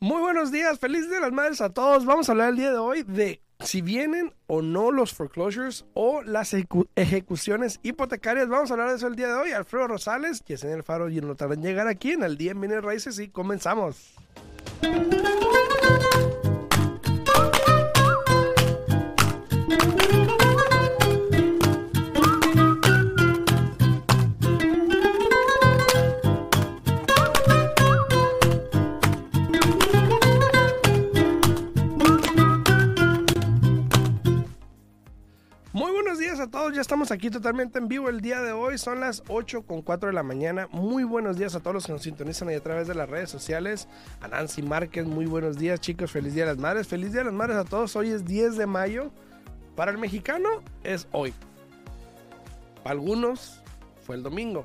Muy buenos días, feliz de las madres a todos. Vamos a hablar el día de hoy de si vienen o no los foreclosures o las ejecuciones hipotecarias. Vamos a hablar de eso el día de hoy. Alfredo Rosales, el Faro y en llegar aquí en el día en Raíces y comenzamos. Estamos aquí totalmente en vivo el día de hoy, son las 8 con 4 de la mañana. Muy buenos días a todos los que nos sintonizan ahí a través de las redes sociales. A Nancy Márquez, muy buenos días chicos, feliz día de las madres, feliz día de las madres a todos. Hoy es 10 de mayo, para el mexicano es hoy. Para algunos fue el domingo.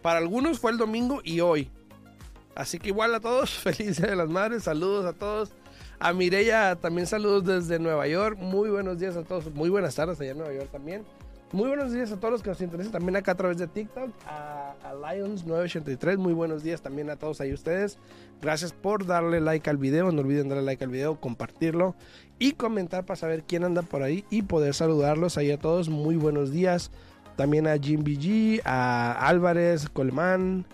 Para algunos fue el domingo y hoy. Así que igual a todos, feliz día de las madres, saludos a todos. A Mireya también saludos desde Nueva York. Muy buenos días a todos. Muy buenas tardes allá en Nueva York también. Muy buenos días a todos los que nos interesan también acá a través de TikTok. A, Lions983. Muy buenos días también a todos ahí ustedes. Gracias por darle like al video. No olviden darle like al video, compartirlo y comentar para saber quién anda por ahí y poder saludarlos ahí a todos. Muy buenos días. También a Jim BG, a Álvarez, Coleman,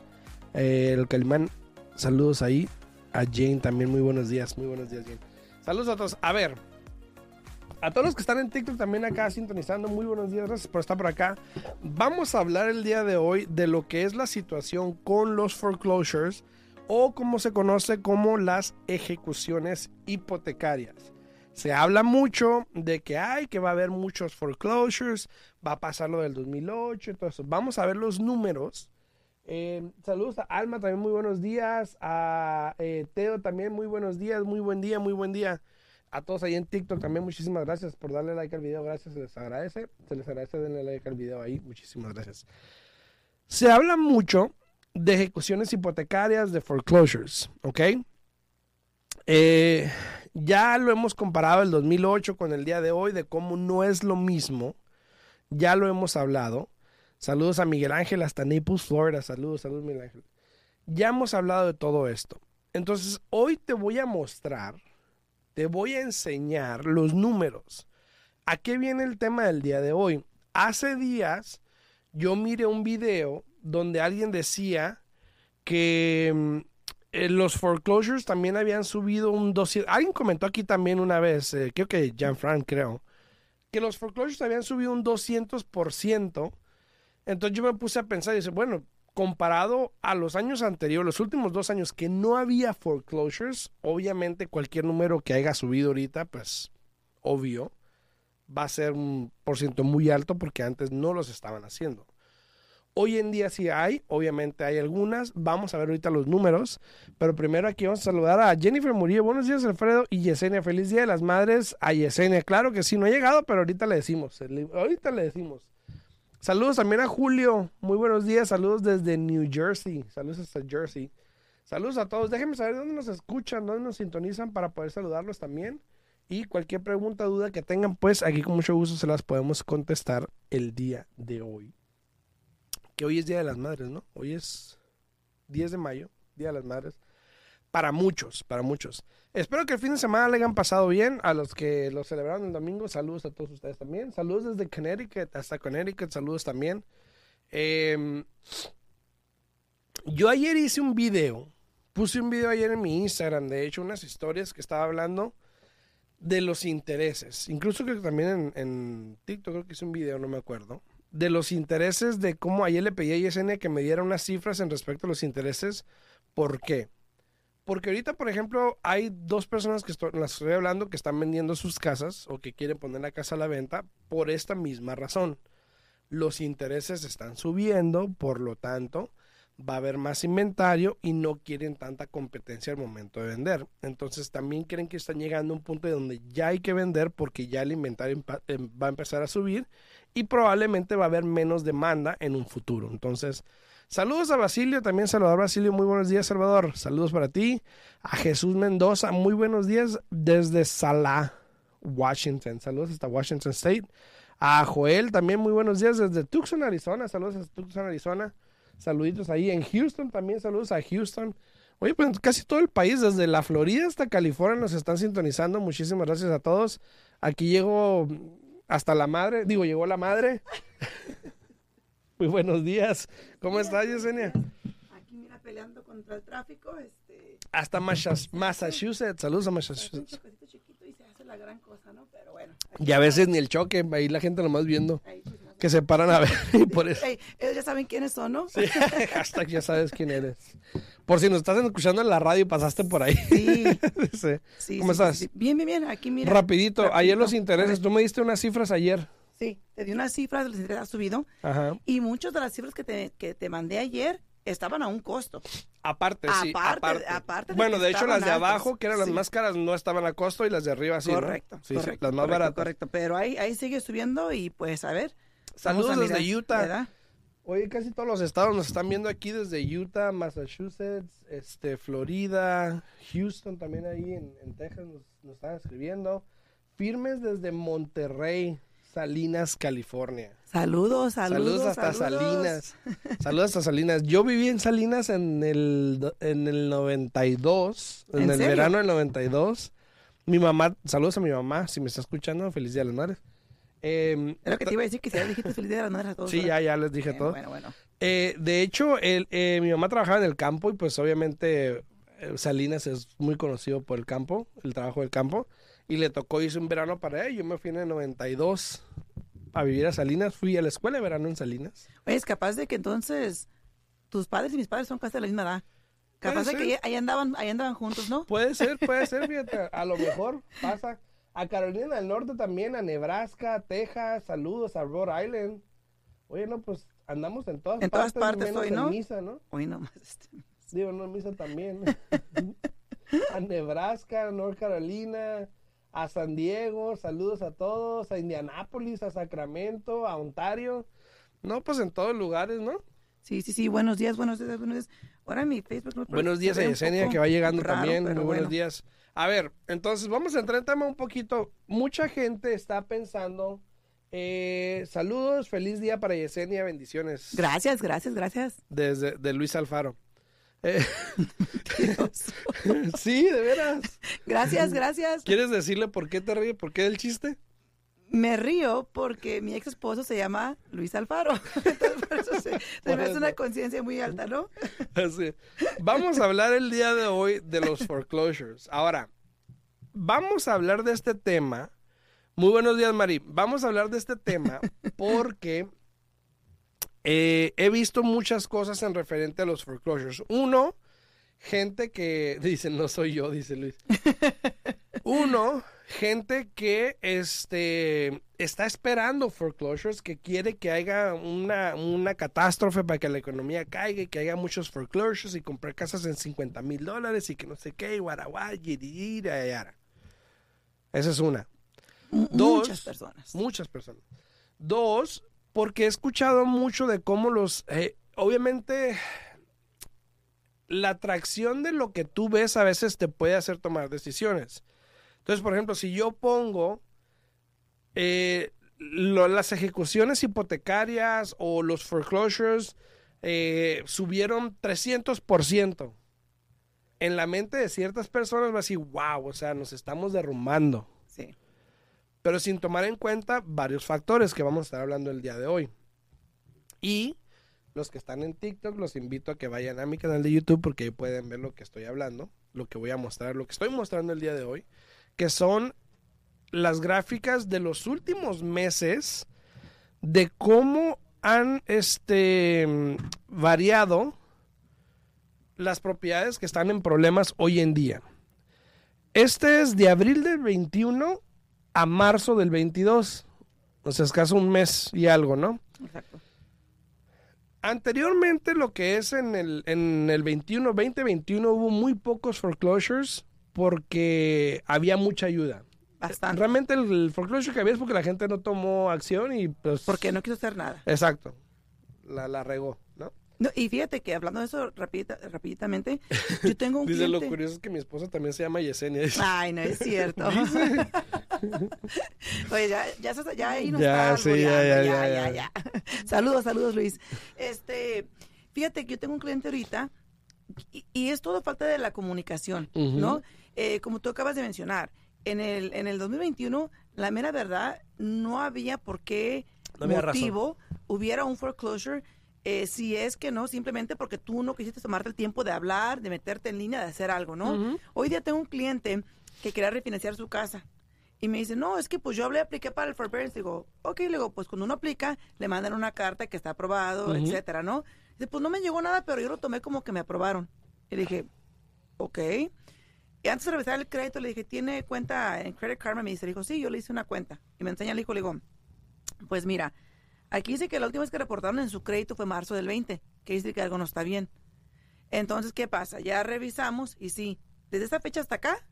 eh, el Coleman. Saludos ahí a Jane también. Muy buenos días, muy buenos días, Jane. Saludos a todos. A ver, a todos los que están en TikTok también acá sintonizando, muy buenos días, gracias por estar por acá. Vamos a hablar el día de hoy de lo que es la situación con los foreclosures o como se conoce como las ejecuciones hipotecarias. Se habla mucho de que hay, que va a haber muchos foreclosures, va a pasar lo del 2008, entonces vamos a ver los números eh, saludos a Alma, también muy buenos días. A eh, Teo también muy buenos días, muy buen día, muy buen día. A todos ahí en TikTok también muchísimas gracias por darle like al video, gracias, se les agradece. Se les agradece darle like al video ahí, muchísimas gracias. Se habla mucho de ejecuciones hipotecarias, de foreclosures, ¿ok? Eh, ya lo hemos comparado el 2008 con el día de hoy, de cómo no es lo mismo. Ya lo hemos hablado. Saludos a Miguel Ángel hasta Naples, Florida. Saludos, saludos Miguel Ángel. Ya hemos hablado de todo esto. Entonces, hoy te voy a mostrar, te voy a enseñar los números. ¿A qué viene el tema del día de hoy? Hace días yo miré un video donde alguien decía que mm, eh, los foreclosures también habían subido un 200. Alguien comentó aquí también una vez, eh, creo que Jean Frank creo, que los foreclosures habían subido un 200% entonces yo me puse a pensar y dije, bueno, comparado a los años anteriores, los últimos dos años que no había foreclosures, obviamente cualquier número que haya subido ahorita, pues obvio, va a ser un por ciento muy alto porque antes no los estaban haciendo. Hoy en día sí hay, obviamente hay algunas. Vamos a ver ahorita los números. Pero primero aquí vamos a saludar a Jennifer Murillo. Buenos días, Alfredo. Y Yesenia. Feliz Día de las Madres a Yesenia. Claro que sí, no ha llegado, pero ahorita le decimos. Ahorita le decimos. Saludos también a Julio. Muy buenos días. Saludos desde New Jersey. Saludos hasta Jersey. Saludos a todos. Déjenme saber dónde nos escuchan, dónde nos sintonizan para poder saludarlos también. Y cualquier pregunta, duda que tengan, pues aquí con mucho gusto se las podemos contestar el día de hoy. Que hoy es Día de las Madres, ¿no? Hoy es 10 de mayo, Día de las Madres. Para muchos, para muchos. Espero que el fin de semana le hayan pasado bien. A los que lo celebraron el domingo, saludos a todos ustedes también. Saludos desde Connecticut hasta Connecticut, saludos también. Em, yo ayer hice un video, puse un video ayer en mi Instagram, de hecho, unas historias que estaba hablando de los intereses. Incluso que también en, TikTok creo que hice un video, no me acuerdo. De los intereses, de cómo ayer le pedí a Yesenia que me diera unas cifras en respecto a los intereses. ¿Por qué? Porque ahorita, por ejemplo, hay dos personas que las estoy hablando que están vendiendo sus casas o que quieren poner la casa a la venta por esta misma razón. Los intereses están subiendo, por lo tanto, va a haber más inventario y no quieren tanta competencia al momento de vender. Entonces también creen que están llegando a un punto donde ya hay que vender porque ya el inventario em, va a empezar a subir y probablemente va a haber menos demanda en un futuro. Entonces, Saludos a Basilio, también Salvador Basilio, muy buenos días Salvador, saludos para ti. A Jesús Mendoza, muy buenos días desde Salah, Washington, saludos hasta Washington State. A Joel también, muy buenos días desde Tucson, Arizona. Saludos a Tucson, Arizona. Saluditos ahí en Houston también. Saludos a Houston. Oye, pues casi todo el país, desde la Florida hasta California, nos están sintonizando. Muchísimas gracias a todos. Aquí llego hasta la madre. Digo, llegó la madre. muy buenos días. ¿Cómo estás, Yesenia? Aquí, mira, peleando contra el tráfico. Este... Hasta Massachusetts. Saludos a Massachusetts. chiquito y se hace la gran cosa, ¿no? Pero bueno. Y a veces ni el choque, ahí la gente nomás viendo. Pues. Que se paran a ver. y por eso. Ellos ya saben quiénes son, ¿no? Sí, hashtag ya sabes quién eres. Por si nos estás escuchando en la radio y pasaste por ahí. Sí. Sí. Sí, ¿Cómo sí, estás? Bien, bien, bien. Aquí, mira. Rapidito, ayer los Rapidito. intereses, tú me diste unas cifras ayer. Sí, te di unas cifras, los intereses han subido. Ajá. Y muchas de las cifras que te, que te mandé ayer estaban a un costo. Aparte, sí, Aparte- aparte. de bueno, de hecho las de altas, abajo, que eran las sí. más caras, no estaban a costo y las de arriba sí, ¿no? correcto, Sí, sí, correcto. las más correcto, baratas. Correcto, pero ahí, ahí sigue subiendo y pues a ver. Saludos a desde Utah. ¿verdad? Oye, casi todos los estados nos están viendo aquí desde Utah, Massachusetts, este, Florida, Houston también ahí en, en Texas nos, nos están escribiendo. Firmes desde Monterrey, Salinas, California. Saludos, saludos. Saludos, hasta saludos. Salinas. Saludos hasta Salinas. Yo viví en Salinas en el, en el 92, en, ¿En el serio? verano del 92. Mi mamá, saludos a mi mamá, si me está escuchando, feliz día de las madres. Em, Es lo que te iba a decir, que si ya dijiste feliz día de las madres a todos. sí, ya, ya les dije todo. Bueno, bueno. Eh, de hecho, el, eh, mi mamá trabajaba en el campo y pues obviamente eh, Salinas es muy conocido por el campo, el trabajo del campo. Y le tocó irse un verano para ella. Yo me fui en el 92 a vivir a Salinas. Fui a la escuela de verano en Salinas. Oye, es capaz de que entonces tus padres y mis padres son casi de la misma edad. Capaz de que ahí andaban, ahí andaban juntos, ¿no? Puede ser, puede ser, fíjate. A lo mejor pasa. A Carolina del Norte también, a Nebraska, Texas. Saludos a Rhode Island. Oye, no, pues andamos en todas En todas partes. partes hoy, en ¿no? Misa, ¿no? Hoy nomás. Digo, no, en Misa también. a Nebraska, North Carolina, a San Diego, saludos a todos, a Indianápolis, a Sacramento, a Ontario. No, pues en todos lugares, ¿no? Sí, sí, sí. Buenos días, buenos días, buenos días. Ahora mi Facebook no Buenos días a Yesenia que va llegando raro, también. Muy buenos bueno. días. A ver, entonces vamos a entrar en tema un poquito. Mucha gente está pensando, eh, saludos, feliz día para Yesenia, bendiciones. Gracias, gracias, gracias. Desde de Luis Alfaro. Eh, sí, de veras. Gracias, gracias. ¿Quieres decirle por qué te ríes? ¿Por qué del chiste? Me río porque mi ex esposo se llama Luis Alfaro. Entonces, por eso se, se Por me hace una conciencia muy alta, ¿no? Así. Vamos a hablar el día de hoy de los foreclosures. Ahora, vamos a hablar de este tema. Muy buenos días, Mari. Vamos a hablar de este tema porque eh, he visto muchas cosas en referente a los foreclosures. Uno, gente que dice, no soy yo, dice Luis. Uno, gente que este, está esperando foreclosures, que quiere que haya una, una catástrofe para que la economía caiga y que haya muchos foreclosures y comprar casas en 50 mil dólares y que no sé qué, y yara, yara. Esa es una. Dos. Muchas personas. Muchas personas. Dos, porque he escuchado mucho de cómo los... eh, obviamente, la atracción de lo que tú ves a veces te puede hacer tomar decisiones. Entonces, por ejemplo, si yo pongo eh, las ejecuciones hipotecarias o los foreclosures eh, subieron 300%, en la mente de ciertas personas va a decir, wow, o sea, nos estamos derrumbando Sí. Pero sin tomar en cuenta varios factores que vamos a estar hablando el día de hoy. Y los que están en TikTok, los invito a que vayan a mi canal de YouTube porque ahí pueden ver lo que estoy hablando, lo que voy a mostrar, lo que estoy mostrando el día de hoy, que son las gráficas de los últimos meses de cómo han este, variado las propiedades que están en problemas hoy en día. Este es de abril del 21 a marzo del 22. O sea, es casi un mes y algo, ¿no? Exacto. Anteriormente, lo que es en el, en el 21, 2021, hubo muy pocos foreclosures porque había mucha ayuda. Bastante. Realmente el, el foreclosure que había es porque la gente no tomó acción y pues... Porque no quiso hacer nada. Exacto. La, la regó, ¿no? No, y fíjate que hablando de eso rapidita, rapiditamente, yo tengo un Dice, lo cliente. curioso es que mi esposa también se llama Yesenia. Ay, no es cierto. Oye, ya, ya, ya ahí nos Ya, está sí, ya, ya, ya. Saludos, saludos, Luis. Este, fíjate que yo tengo un cliente ahorita y, y es todo falta de la comunicación. ¿no? Eh, como tú acabas de mencionar, en el, en el 2021, la mera verdad, no había por qué No había razón. motivo hubiera un foreclosure eh, si es que no, simplemente porque tú no quisiste tomarte el tiempo de hablar, de meterte en línea, de hacer algo, ¿no? Hoy día tengo un cliente que quería refinanciar su casa. Y me dice, no, es que pues yo hablé, apliqué para el forbearance. Digo, ok, le digo, pues cuando uno aplica, le mandan una carta que está aprobado, etcétera, ¿no? Dice, pues no me llegó nada, pero yo lo tomé como que me aprobaron. Y le dije, ok. Y antes de revisar el crédito, le dije, ¿tiene cuenta en Credit Karma? Me dice, le dijo, sí, yo le hice una cuenta. Y me enseña el hijo, le digo, pues mira, aquí dice que la última vez que reportaron en su crédito fue marzo del 20, que dice que algo no está bien. Entonces, ¿qué pasa? Ya revisamos y sí, desde esa fecha hasta acá,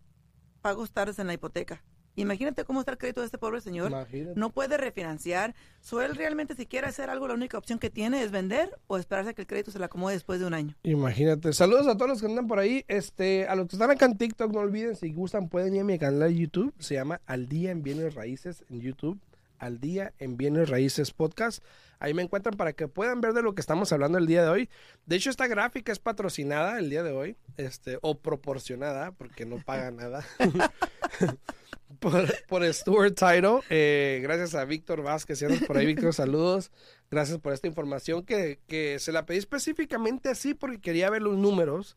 pagos tardes en la hipoteca. Imagínate cómo está el crédito de este pobre señor. Imagínate. No puede refinanciar. So, él realmente si quiere hacer algo, la única opción que tiene es vender o esperarse a que el crédito se le acomode después de un año. Imagínate. Saludos a todos los que andan por ahí. Este, a los que están acá en TikTok, no olviden, si gustan, pueden ir a mi canal de YouTube. Se llama Al Día en Bienes Raíces en YouTube. Al Día en Bienes Raíces Podcast. Ahí me encuentran para que puedan ver de lo que estamos hablando el día de hoy. De hecho, esta gráfica es patrocinada el día de hoy, este, o proporcionada, porque no paga nada. por, por Stuart Title. Eh, gracias a Víctor Vázquez, si por ahí, Víctor, saludos. Gracias por esta información que, que se la pedí específicamente así porque quería ver los números.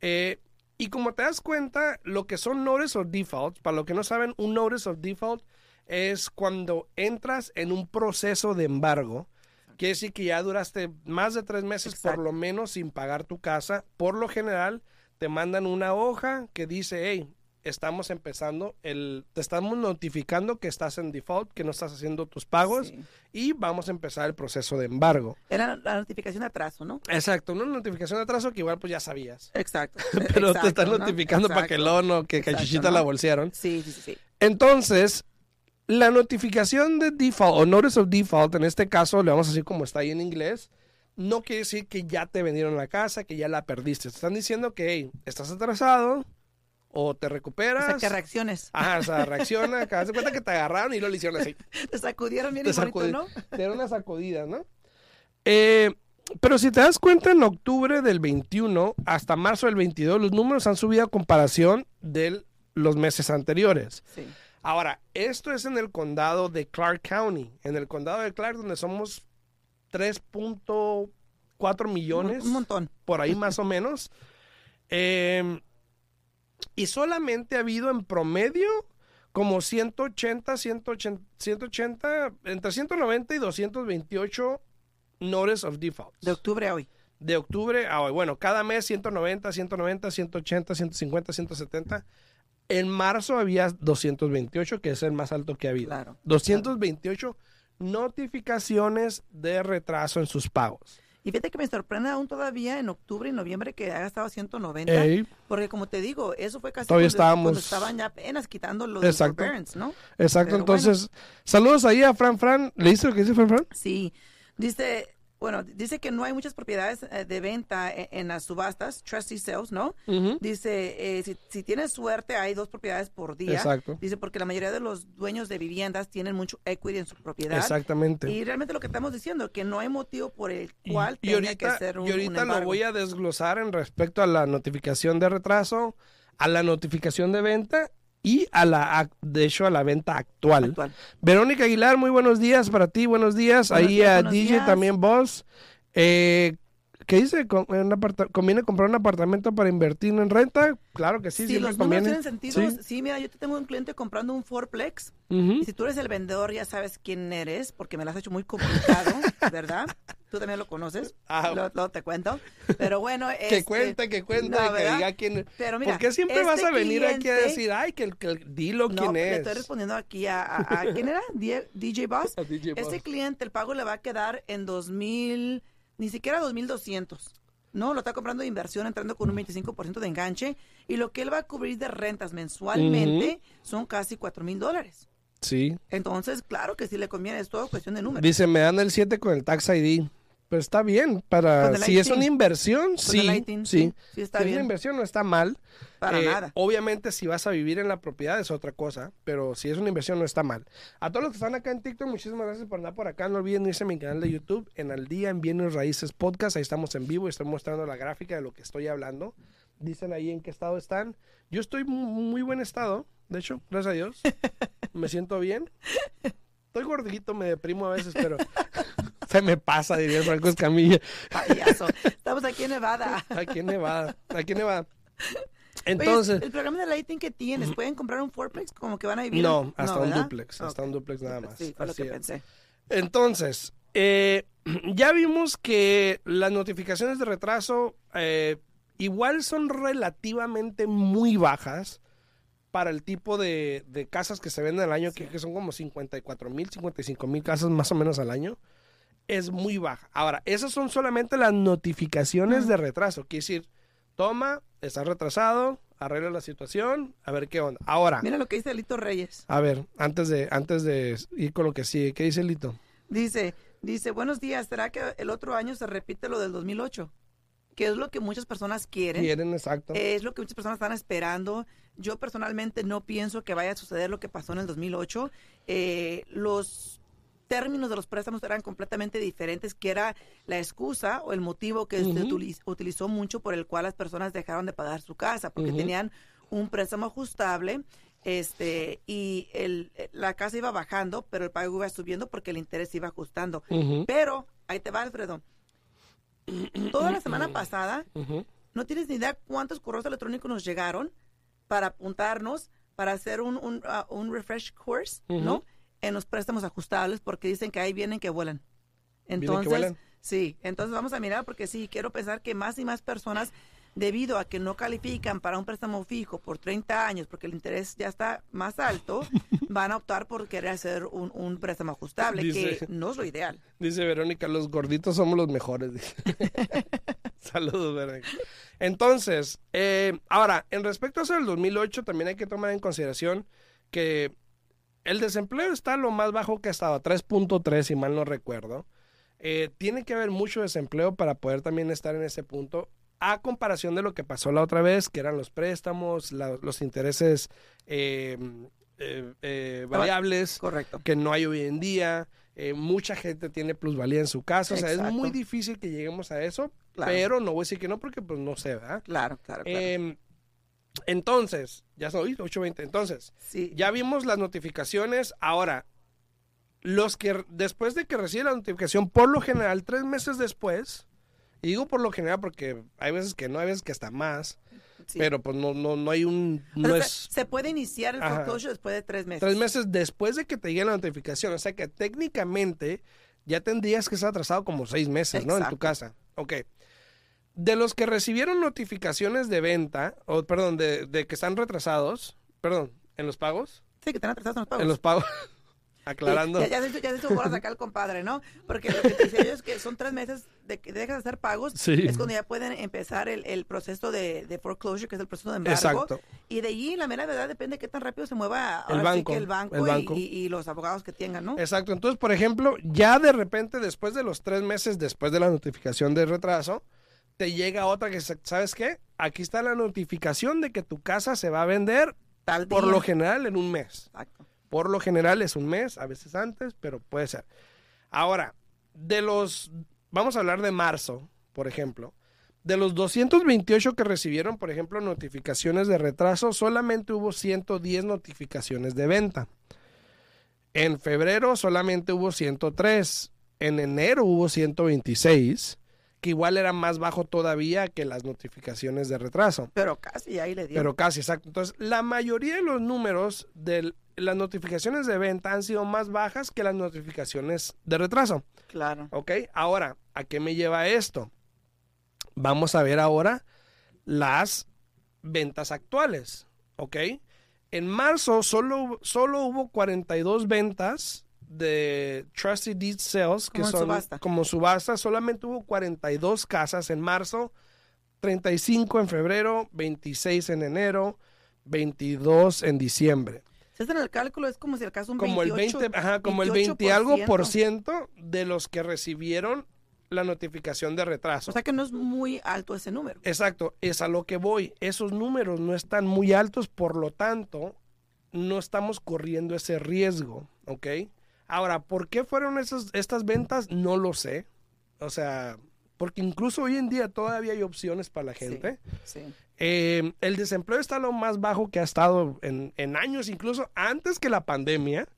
Eh, y como te das cuenta, lo que son notice of default, para los que no saben, un notice of default es cuando entras en un proceso de embargo. Quiere decir que ya duraste más de tres meses por lo menos sin pagar tu casa. Por lo general, te mandan una hoja que dice, hey, estamos empezando, el, te estamos notificando que estás en default, que no estás haciendo tus pagos Sí. y vamos a empezar el proceso de embargo. Era la notificación de atraso, ¿no? Exacto, una notificación de atraso que igual pues ya sabías. Exacto. Pero te están ¿no? notificando para que el Exacto. no, que ¿no? la bolsearon. Sí, sí, sí. Entonces, la notificación de default o notice of default, en este caso le vamos a decir como está ahí en inglés, no quiere decir que ya te vendieron la casa, que ya la perdiste. Te están diciendo que hey, estás atrasado o te O recuperas. sea, que reacciones. Ajá, o sea, reacciona, de cuenta que te agarraron y lo hicieron así. Te sacudieron bien Te bonito, sacudi- ¿no? Te dieron una sacudida, ¿no? Eh, pero si te das cuenta, en octubre del 21 hasta marzo del 22, los números han subido a comparación de los meses anteriores. Sí. Ahora, esto es en el condado de Clark County. En el condado de Clark, donde somos 3.4 millones, Un montón. por ahí más o menos. Eh, y solamente ha habido en promedio como 180, 180, 180, entre 190 y 228 notice of default. De octubre a hoy. De octubre a hoy. Bueno, cada mes 190, 190, 180, 150, 170. En marzo había 228, que es el más alto que ha habido. Claro. 228 notificaciones de retraso en sus pagos. Y fíjate que me sorprende aún todavía en octubre y noviembre que haya estado 190. Ey, Porque como te digo, eso fue casi Todavía cuando, estábamos- cuando estaban ya apenas quitando los Exacto. forbearance, ¿no? exacto, Pero entonces, saludos ahí a Fran Fran. ¿Leíste lo que dice Fran Fran? Sí, dice, bueno, dice que no hay muchas propiedades eh, de venta en, en las subastas, trustee sales, ¿no? Dice, eh, si, si tienes suerte, hay dos propiedades por día. Exacto. Dice, porque la mayoría de los dueños de viviendas tienen mucho equity en su propiedad. Exactamente. Y realmente lo que estamos diciendo, que no hay motivo por el cual y tenga ahorita, que ser un, y ahorita un lo voy a desglosar en respecto a la notificación de retraso, a la notificación de venta y a la, de hecho, a la venta actual. actual. Verónica Aguilar, muy buenos días para ti, buenos días. Buenos Ahí días, a buenos DJ días. también vos. Eh, ¿Qué dice? ¿Con- un aparta- ¿Conviene comprar un apartamento para invertir en renta? Claro que sí, si siempre los números conviene. tienen sentido, Sí. sí. mira, yo te tengo un cliente comprando un fourplex y si tú eres el vendedor ya sabes quién eres porque me lo has hecho muy complicado, ¿verdad? Tú también lo conoces, Ah. luego, luego te cuento. Pero bueno, Que este, cuente, que cuente, no, que diga quién Pero mira, ¿Por qué siempre este vas a venir aquí a decir, ay, que, el- que dilo No, quién le es? estoy respondiendo aquí a, a- a- ¿quién era? DJ Boss. A DJ Este Boss. cliente, el pago le va a quedar en 2000, ni siquiera 2200. No, lo está comprando de inversión, entrando con un 25% de enganche. Y lo que él va a cubrir de rentas mensualmente son casi 4 mil dólares. Sí. Entonces, claro que sí le conviene, es todo cuestión de números. Dice, me dan el 7 con el Tax ID. Pues está bien, para si es una inversión, sí, Lighting, sí. sí, sí está si es bien. una inversión no está mal. Para Eh, nada. Obviamente si vas a vivir en la propiedad es otra cosa, pero si es una inversión no está mal. A todos los que están acá en TikTok, muchísimas gracias por andar por acá. No olviden irse a mi canal de YouTube en Al Día en Bienes Raíces Podcast. Ahí estamos en vivo y estoy mostrando la gráfica de lo que estoy hablando. Dicen ahí en qué estado están. Yo estoy en muy buen estado, de hecho, gracias a Dios. Me siento bien. Estoy gordito, me deprimo a veces, pero se me pasa, diría Franco Escamilla. Payaso. Estamos aquí en Nevada. Aquí en Nevada, aquí en Nevada. Oye, Entonces, el programa de lighting que tienes, ¿pueden comprar un fourplex como que van a vivir? no, hasta un duplex, hasta un duplex nada más. Sí, fue lo que es. pensé. Entonces, eh, ya vimos que las notificaciones de retraso eh, igual son relativamente muy bajas para el tipo de, de casas que se venden al año, que, que son como 54 mil, 55 mil casas más o menos al año. Es muy baja. Ahora, esas son solamente las notificaciones de retraso. Quiere decir, toma, está retrasado, arregla la situación, a ver qué onda. Ahora, Mira lo que dice Lito Reyes. a ver, antes de, antes de ir con lo que sigue, ¿qué dice Lito? Dice, dice, buenos días, ¿será que el otro año se repite lo del 2008? Que es lo que muchas personas quieren. Quieren, exacto. Es lo que muchas personas están esperando. Yo personalmente no pienso que vaya a suceder lo que pasó en el 2008. Eh, los términos de los préstamos eran completamente diferentes, que era la excusa o el motivo que se utilizó mucho por el cual las personas dejaron de pagar su casa, porque tenían un préstamo ajustable este y el, la casa iba bajando, pero el pago iba subiendo porque el interés iba ajustando. Pero, ahí te va, Alfredo. Toda la semana pasada no tienes ni idea cuántos correos electrónicos nos llegaron para apuntarnos, para hacer un, un, ah, un refresh course, ¿no? En los préstamos ajustables, porque dicen que ahí vienen que vuelan. Vienen que Entonces, vuelan. sí, entonces vamos a mirar, porque sí, quiero pensar que más y más personas, debido a que no califican para un préstamo fijo por 30 años, porque el interés ya está más alto, van a optar por querer hacer un, un préstamo ajustable, Dice- que no es lo ideal. Dice Verónica, los gorditos somos los mejores. Saludos, Verónica. Entonces, eh, ahora, en respecto a eso del 2008, también hay que tomar en consideración que el desempleo está lo más bajo que ha estado, 3.3, si mal no recuerdo. Eh, tiene que haber mucho desempleo para poder también estar en ese punto, a comparación de lo que pasó la otra vez, que eran los préstamos, la- los intereses eh, eh, eh, variables Correcto. que no hay hoy en día. Eh, mucha gente tiene plusvalía en su casa. O sea, es muy difícil que lleguemos a eso, Claro. pero no voy a decir que no porque pues no sé, ¿verdad? Claro, claro, claro. Entonces, ya soy 8.20. Entonces, sí. ya vimos las notificaciones. Ahora, los que después de que recibe la notificación, por lo general, tres meses después, y digo por lo general porque hay veces que no, hay veces que hasta más, sí. pero pues no, no, no hay un... No Pero es, se, puede iniciar el foreclosure después de tres meses. Tres meses después de que te llegue la notificación. O sea que técnicamente ya tendrías que estar atrasado como seis meses, ¿no? En tu casa. Ok. De los que recibieron notificaciones de venta, o perdón, de, de que están retrasados, perdón, en los pagos, Sí, que están atrasados en los pagos. en los pagos, Sí, aclarando. Ya, ya, hizo- ya se hizo bolas acá el compadre, ¿no? Porque lo que te decía yo es que son tres meses de que dejas de hacer pagos. Sí. Es cuando ya pueden empezar el, el proceso de, de foreclosure, que es el proceso de embargo. Exacto. Y de ahí, la mera verdad, depende de qué tan rápido se mueva El ahora sí banco, que el banco, el y- banco. Y, y los abogados que tengan, ¿no? Exacto. Entonces, por ejemplo, ya de repente, después de los tres meses después de la notificación de retraso, te llega otra que, ¿sabes qué? Aquí está la notificación de que tu casa se va a vender Tal por día. lo general en un mes. Exacto. Por lo general es un mes, a veces antes, pero puede ser. Ahora, de los, vamos a hablar de marzo, por ejemplo. De los 228 que recibieron, por ejemplo, notificaciones de retraso, solamente hubo 110 notificaciones de venta. En febrero solamente hubo 103. En enero hubo 126, que igual era más bajo todavía que las notificaciones de retraso. Pero casi ahí le dio. Pero casi, exacto. Entonces, la mayoría de los números de las notificaciones de venta han sido más bajas que las notificaciones de retraso. claro. ¿Ok? Ahora, ¿a qué me lleva esto? Vamos a ver ahora las ventas actuales. ¿Ok? En marzo solo, solo hubo 42 ventas de Trusted Deed Sales, que Como son subasta. como subasta. Solamente hubo 42 casas en marzo, 35 en febrero, 26 en enero, 22 en diciembre. Si hacen el cálculo, es como si el caso un Como 28, el 20, ajá, como el 20 y algo por ciento de los que recibieron la notificación de retraso. O sea que no es muy alto ese número. Exacto, es a lo que voy. Esos números no están muy altos, por lo tanto, no estamos corriendo ese riesgo, ¿ok? Ahora, ¿por qué fueron esas, estas ventas? No lo sé. O sea, porque incluso hoy en día todavía hay opciones para la gente. Sí. Eh, el desempleo está lo más bajo que ha estado en, en años, incluso antes que la pandemia.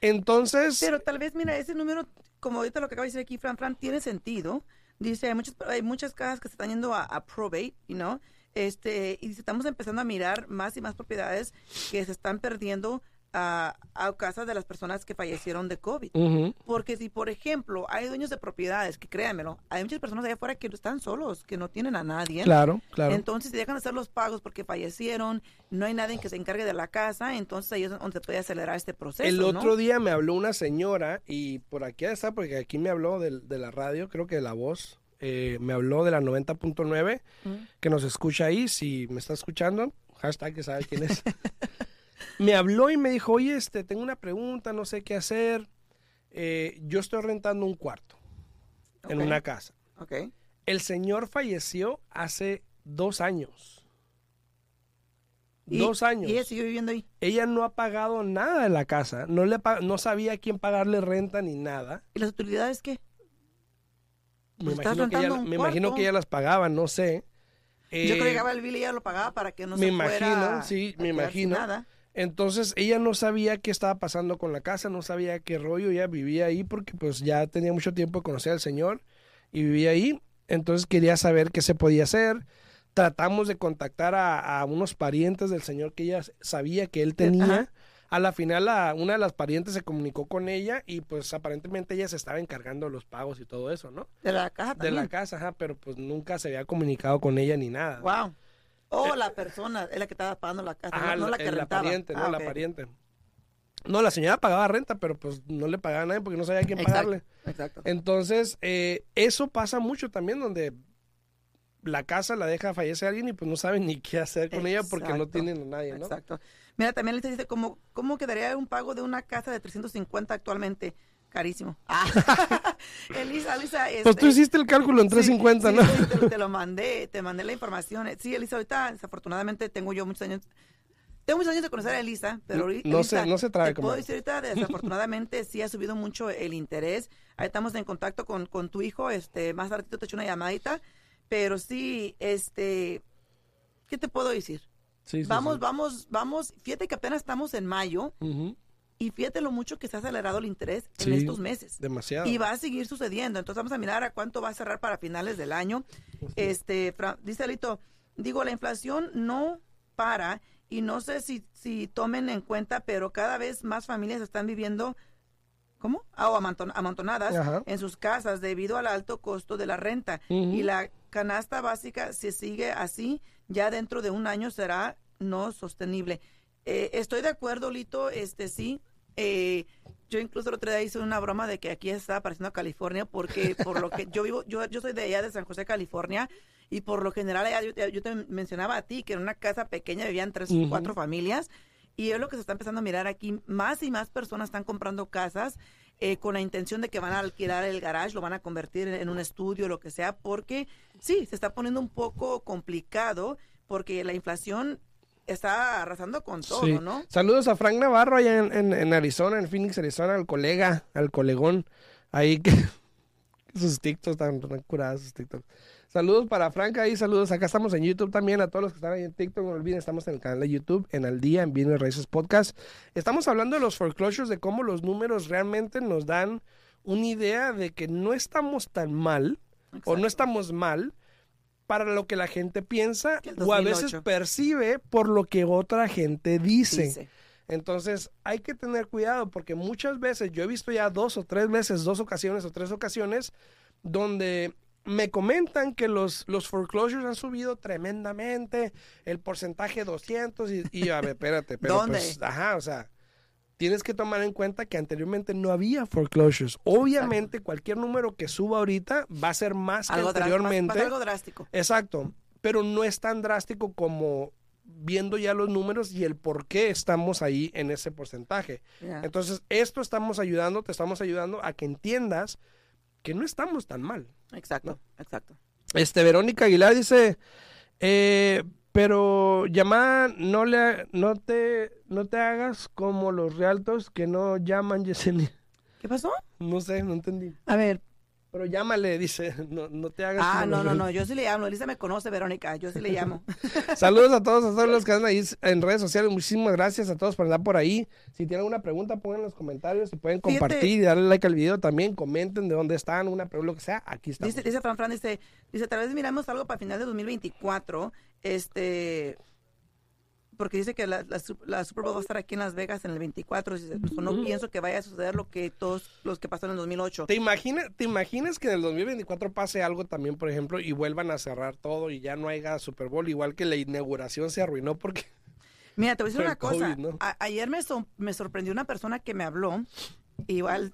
Entonces, Pero tal vez, mira, ese número, como ahorita lo que acaba de decir aquí, Fran Fran, tiene sentido. Dice, hay muchas, hay muchas casas que se están yendo a, a probate, you know? Este, y dice, estamos empezando a mirar más y más propiedades que se están perdiendo a, a casas de las personas que fallecieron de COVID. Porque si, por ejemplo, hay dueños de propiedades, que créanmelo, hay muchas personas allá afuera que están solos, que no tienen a nadie. claro, claro. Entonces, si dejan de hacer los pagos porque fallecieron, no hay nadie que se encargue de la casa, entonces ahí es donde puede acelerar este proceso. El ¿no? otro día me habló una señora y por aquí está, porque aquí me habló de, la radio, creo que de la voz, eh, me habló de la 90.9, Mm. que nos escucha ahí, si me está escuchando, hashtag que sabe quién es. me habló y me dijo, oye, este, tengo una pregunta, no sé qué hacer. Eh, yo estoy rentando un cuarto en una casa. Ok. El señor falleció hace dos años. Y- dos años. Y ella siguió viviendo ahí. Ella no ha pagado nada de la casa. No, le no sabía a quién pagarle renta ni nada. ¿Y las autoridades qué? Me, Pues imagino que, ella, me imagino que ella las pagaba, no sé. Yo Eh, creo que llegaba el bill y ella lo pagaba para que no me se imagino, fuera sí, me imagino. Nada. Entonces ella no sabía qué estaba pasando con la casa, no sabía qué rollo, ella vivía ahí porque pues ya tenía mucho tiempo de conocer al Señor y vivía ahí. Entonces quería saber qué se podía hacer. Tratamos de contactar a, a unos parientes del Señor que ella sabía que él tenía. Ajá. A la final la- una de las parientes se comunicó con ella y pues aparentemente ella se estaba encargando de los pagos y todo eso, ¿no? De la casa De también. la casa, ajá, pero pues nunca se había comunicado con ella ni nada. Wow. Oh, la persona es la que estaba pagando la casa, Ajá, no, no la que la rentaba. pariente, no, Ah, la ok. pariente. No, la señora pagaba renta, pero pues no le pagaba a nadie porque no sabía a quién Exacto, pagarle. Exacto. Entonces, eh, eso pasa mucho también donde la casa la deja fallecer alguien y pues no saben ni qué hacer con ella porque no tienen a nadie, ¿no? Exacto. Mira, también le dice, ¿cómo, ¿cómo quedaría un pago de una casa de 350 actualmente? Carísimo. Ah. Elisa, Elisa. Pues tú este, hiciste el cálculo en sí, 350, sí, ¿no? sí, te, te lo mandé, te mandé la información. Sí, Elisa, ahorita desafortunadamente tengo yo muchos años. Tengo muchos años de conocer a Elisa, pero ahorita, no se- Elisa, no se trabe, Te puedo comadre. decir ahorita, desafortunadamente sí ha subido mucho el interés. Ahí estamos en contacto con, con tu hijo, este, más ratito te echo una llamadita, pero sí, este, ¿qué te puedo decir? Sí, sí, vamos, sí. vamos, vamos. Fíjate que apenas estamos en mayo Ujú, y fíjate lo mucho que se ha acelerado el interés en Sí, estos meses. Demasiado. Y va a seguir sucediendo. Entonces vamos a mirar a cuánto va a cerrar para finales del año. Este, Fra- dice Alito, digo, la inflación no para y no sé si, si tomen en cuenta, pero cada vez más familias están viviendo, ¿cómo? Ah, o amonton- amontonadas Ajá. en sus casas debido al alto costo de la renta. Y la canasta básica, si sigue así, ya dentro de un año será no sostenible. Eh, estoy de acuerdo, Lito, este sí. Eh, yo incluso el otro día hice una broma de que aquí estaba apareciendo California porque por lo que yo vivo, yo, yo soy de allá de San José, California, y por lo general allá yo, te- yo te mencionaba a ti que en una casa pequeña vivían tres o cuatro familias, y es lo que se está empezando a mirar aquí. Más y más personas están comprando casas eh, con la intención de que van a alquilar el garage, lo van a convertir en, en un estudio, lo que sea, porque sí, se está poniendo un poco complicado porque la inflación está arrasando con todo, Sí. ¿no? Saludos a Frank Navarro allá en, en- en Arizona, en Phoenix, Arizona, al colega, al colegón. Ahí que sus TikToks están curados, sus TikToks. Saludos para Frank ahí, saludos. Acá estamos en YouTube también, a todos los que están ahí en TikTok. No olviden, estamos en el canal de YouTube, en Al Día, en Bienes Raíces Podcast. Estamos hablando de los foreclosures, de cómo los números realmente nos dan una idea de que no estamos tan mal, o no estamos mal, para lo que la gente piensa, o a veces 2008. percibe por lo que otra gente dice. Dice. Entonces hay que tener cuidado porque muchas veces yo he visto ya dos o tres veces, dos ocasiones o tres ocasiones, donde me comentan que los, los foreclosures han subido tremendamente, el porcentaje 200 y, y a ver, espérate, pero ¿Dónde? pues, ajá, o sea, tienes que tomar en cuenta que anteriormente no había foreclosures. Obviamente cualquier número que suba ahorita va a ser más que Algo, anteriormente. más- más algo drástico. Exacto, pero no es tan drástico como viendo ya los números y el por qué estamos ahí en ese porcentaje. Entonces, esto estamos ayudando, te estamos ayudando a que entiendas que no estamos tan mal. Exacto, exacto. Este, Verónica Aguilar dice, eh, pero llamada, no le, no te, no te hagas como los realtos que no llaman Yesenia. ¿Qué pasó? No sé, no entendí. A ver. Pero llámale, dice, no, no te hagas Ah, no, no, no, yo sí le llamo. Elisa me conoce, Verónica, yo sí le llamo. Saludos a todos, a todos los que andan ahí en redes sociales. Muchísimas gracias a todos por andar por ahí. Si tienen alguna pregunta, pongan en los comentarios. Si pueden Fíjate. compartir y darle like al video también, comenten de dónde están, una pregunta, lo que sea. Aquí estamos. Dice, dice Fran Fran, dice, dice, tal vez miramos algo para final de 2024, este, porque dice que la, la, su- la Super Bowl va a estar aquí en Las Vegas en el 24, dice, pues, no pienso que vaya a suceder lo que todos los que pasaron en el 2008. ¿Te, imaginas, ¿Te imaginas que en el 2024 pase algo también, por ejemplo, y vuelvan a cerrar todo y ya no haya Super Bowl? Igual que la inauguración se arruinó porque... Mira, te voy a decir una cosa, ¿no? A- ayer me, so- me sorprendió una persona que me habló, igual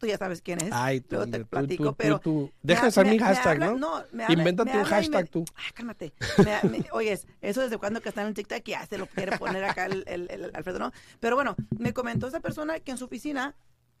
tú ya sabes quién es, Ay, tú, luego te tú, platico, tú, pero... tú. me Deja ha- de usar me- mi me hashtag, habla- ¿no? me habla- Invéntate me un hashtag me- tú. Ay, cálmate. Me- me- oyes, eso desde cuando que está en el TikTok ya se lo quiere poner acá el, el- el Alfredo, ¿no? Pero bueno, me comentó esa persona que en su oficina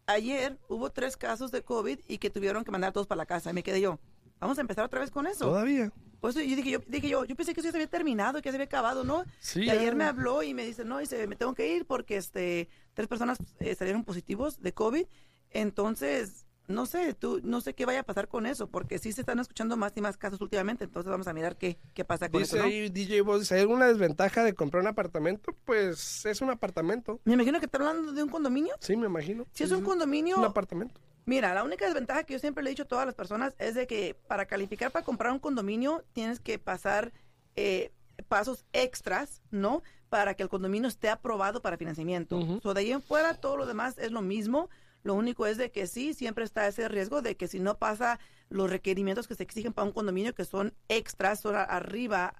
ayer hubo tres casos de COVID y que tuvieron que mandar a todos para la casa. Y me quedé yo, vamos a empezar otra vez con eso. Todavía. Por eso yo dije, yo, dije yo, yo pensé que eso ya se había terminado, que ya se había acabado, ¿no? Sí, y ayer me habló y me dice, no, dice, me tengo que ir porque este tres personas eh, salieron positivos de COVID. Entonces, no sé, tú, no sé qué vaya a pasar con eso, porque sí se están escuchando más y más casos últimamente. Entonces vamos a mirar qué, qué pasa con Dice eso, ¿no? ahí DJ Boss, dice, ¿hay alguna desventaja de comprar un apartamento? Pues es un apartamento. Me imagino que está hablando de un condominio. Sí, me imagino. Si es un condominio, un apartamento. Mira, la única desventaja que yo siempre le he dicho a todas las personas es de que para calificar para comprar un condominio tienes que pasar eh, pasos extras, ¿no? Para que el condominio esté aprobado para financiamiento. Ujú. So, de ahí en fuera, todo lo demás es lo mismo. Lo único es de que sí, siempre está ese riesgo de que si no pasa los requerimientos que se exigen para un condominio, que son extras, son arriba,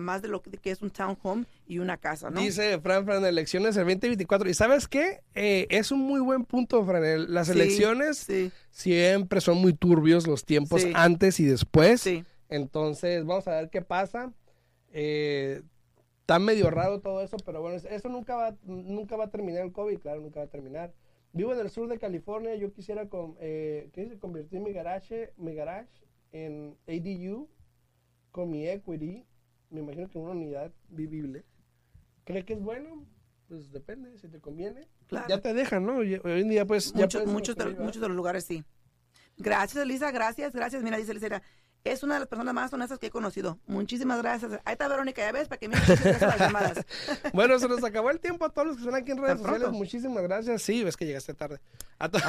más de lo que, es un townhome y una casa, ¿no? Dice Fran Fran, elecciones el 2024. ¿Y sabes qué? Eh, es un muy buen punto, Fran. Las Sí, elecciones Sí, siempre son muy turbios los tiempos Sí. antes y después. Entonces, vamos a ver qué pasa. Eh, está medio raro todo eso, pero bueno, eso nunca va, nunca va a terminar el COVID, claro, nunca va a terminar. Vivo en el sur de California, yo quisiera con, eh, convertir mi garage, mi garage en ADU con mi equity, me imagino que una unidad vivible. ¿Cree que es bueno? Pues depende, si te conviene. Claro. Ya te dejan, ¿no? Hoy en día pues... ya Muchos, de, muchos de los lugares sí. Gracias, Elisa, gracias, gracias. Mira, dice Elisa, es una de las personas más honestas que he conocido. Muchísimas gracias. Ahí está Verónica, ya ves, para que me las llamadas. Bueno, se nos acabó el tiempo a todos los que están aquí en redes ¿Tan pronto? sociales. Muchísimas gracias. Sí, ves que llegaste tarde. A pues,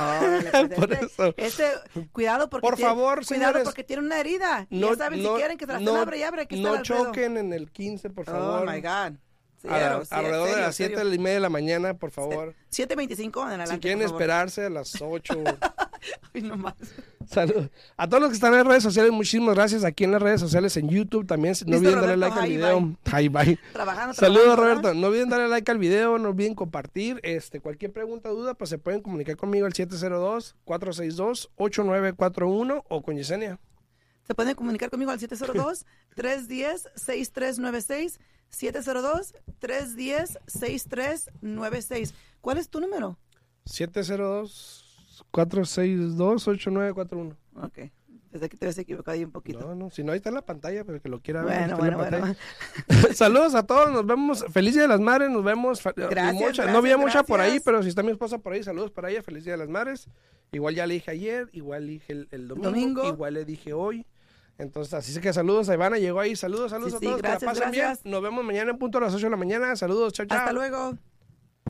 Por este- eso. este, cuidado porque Por tiene, favor, cuidado señores. porque tiene una herida. Y ya saben si quieren que se la no- abre y abre. No choquen en el 15, por Oh favor. my God. A- sí, alrededor de serio, las 7 serio. y media de la mañana, por favor. 7.25 en adelante. si quieren por favor. esperarse a las 8. Ay, no más. Saludos. A todos los que están en redes sociales, muchísimas gracias. Aquí en las redes sociales, en YouTube también. No olviden darle like al video. Hi, bye. Trabajando, Saludos, Roberto. No olviden darle like al video, no olviden compartir. Este, cualquier pregunta o duda, pues se pueden comunicar conmigo al 702-462-8941 o con Yesenia. Se pueden comunicar conmigo al 702-310-6396. 702-310-6396. ¿Cuál es tu número? 702-462-8941. Ok. Desde que te ves equivocado ahí un poquito. No, no, si no, ahí está en la pantalla, pero que lo quiera ver. bueno, está en bueno, la bueno. pantalla. Saludos a todos, nos vemos. Feliz Día de las Madres, nos vemos. Y Gracias, no había mucha por ahí, pero si está mi esposa por ahí, saludos para ella. Feliz Día de las Madres. Igual ya le dije ayer, igual le dije el, el domingo, Domingo. igual le dije hoy. Entonces, así que saludos a Ivana, llegó ahí. Saludos, saludos Sí, a sí, todos, gracias, que la pasen gracias. bien. Nos vemos mañana en punto a las 8 de la mañana. Saludos, chao, chao. Hasta luego.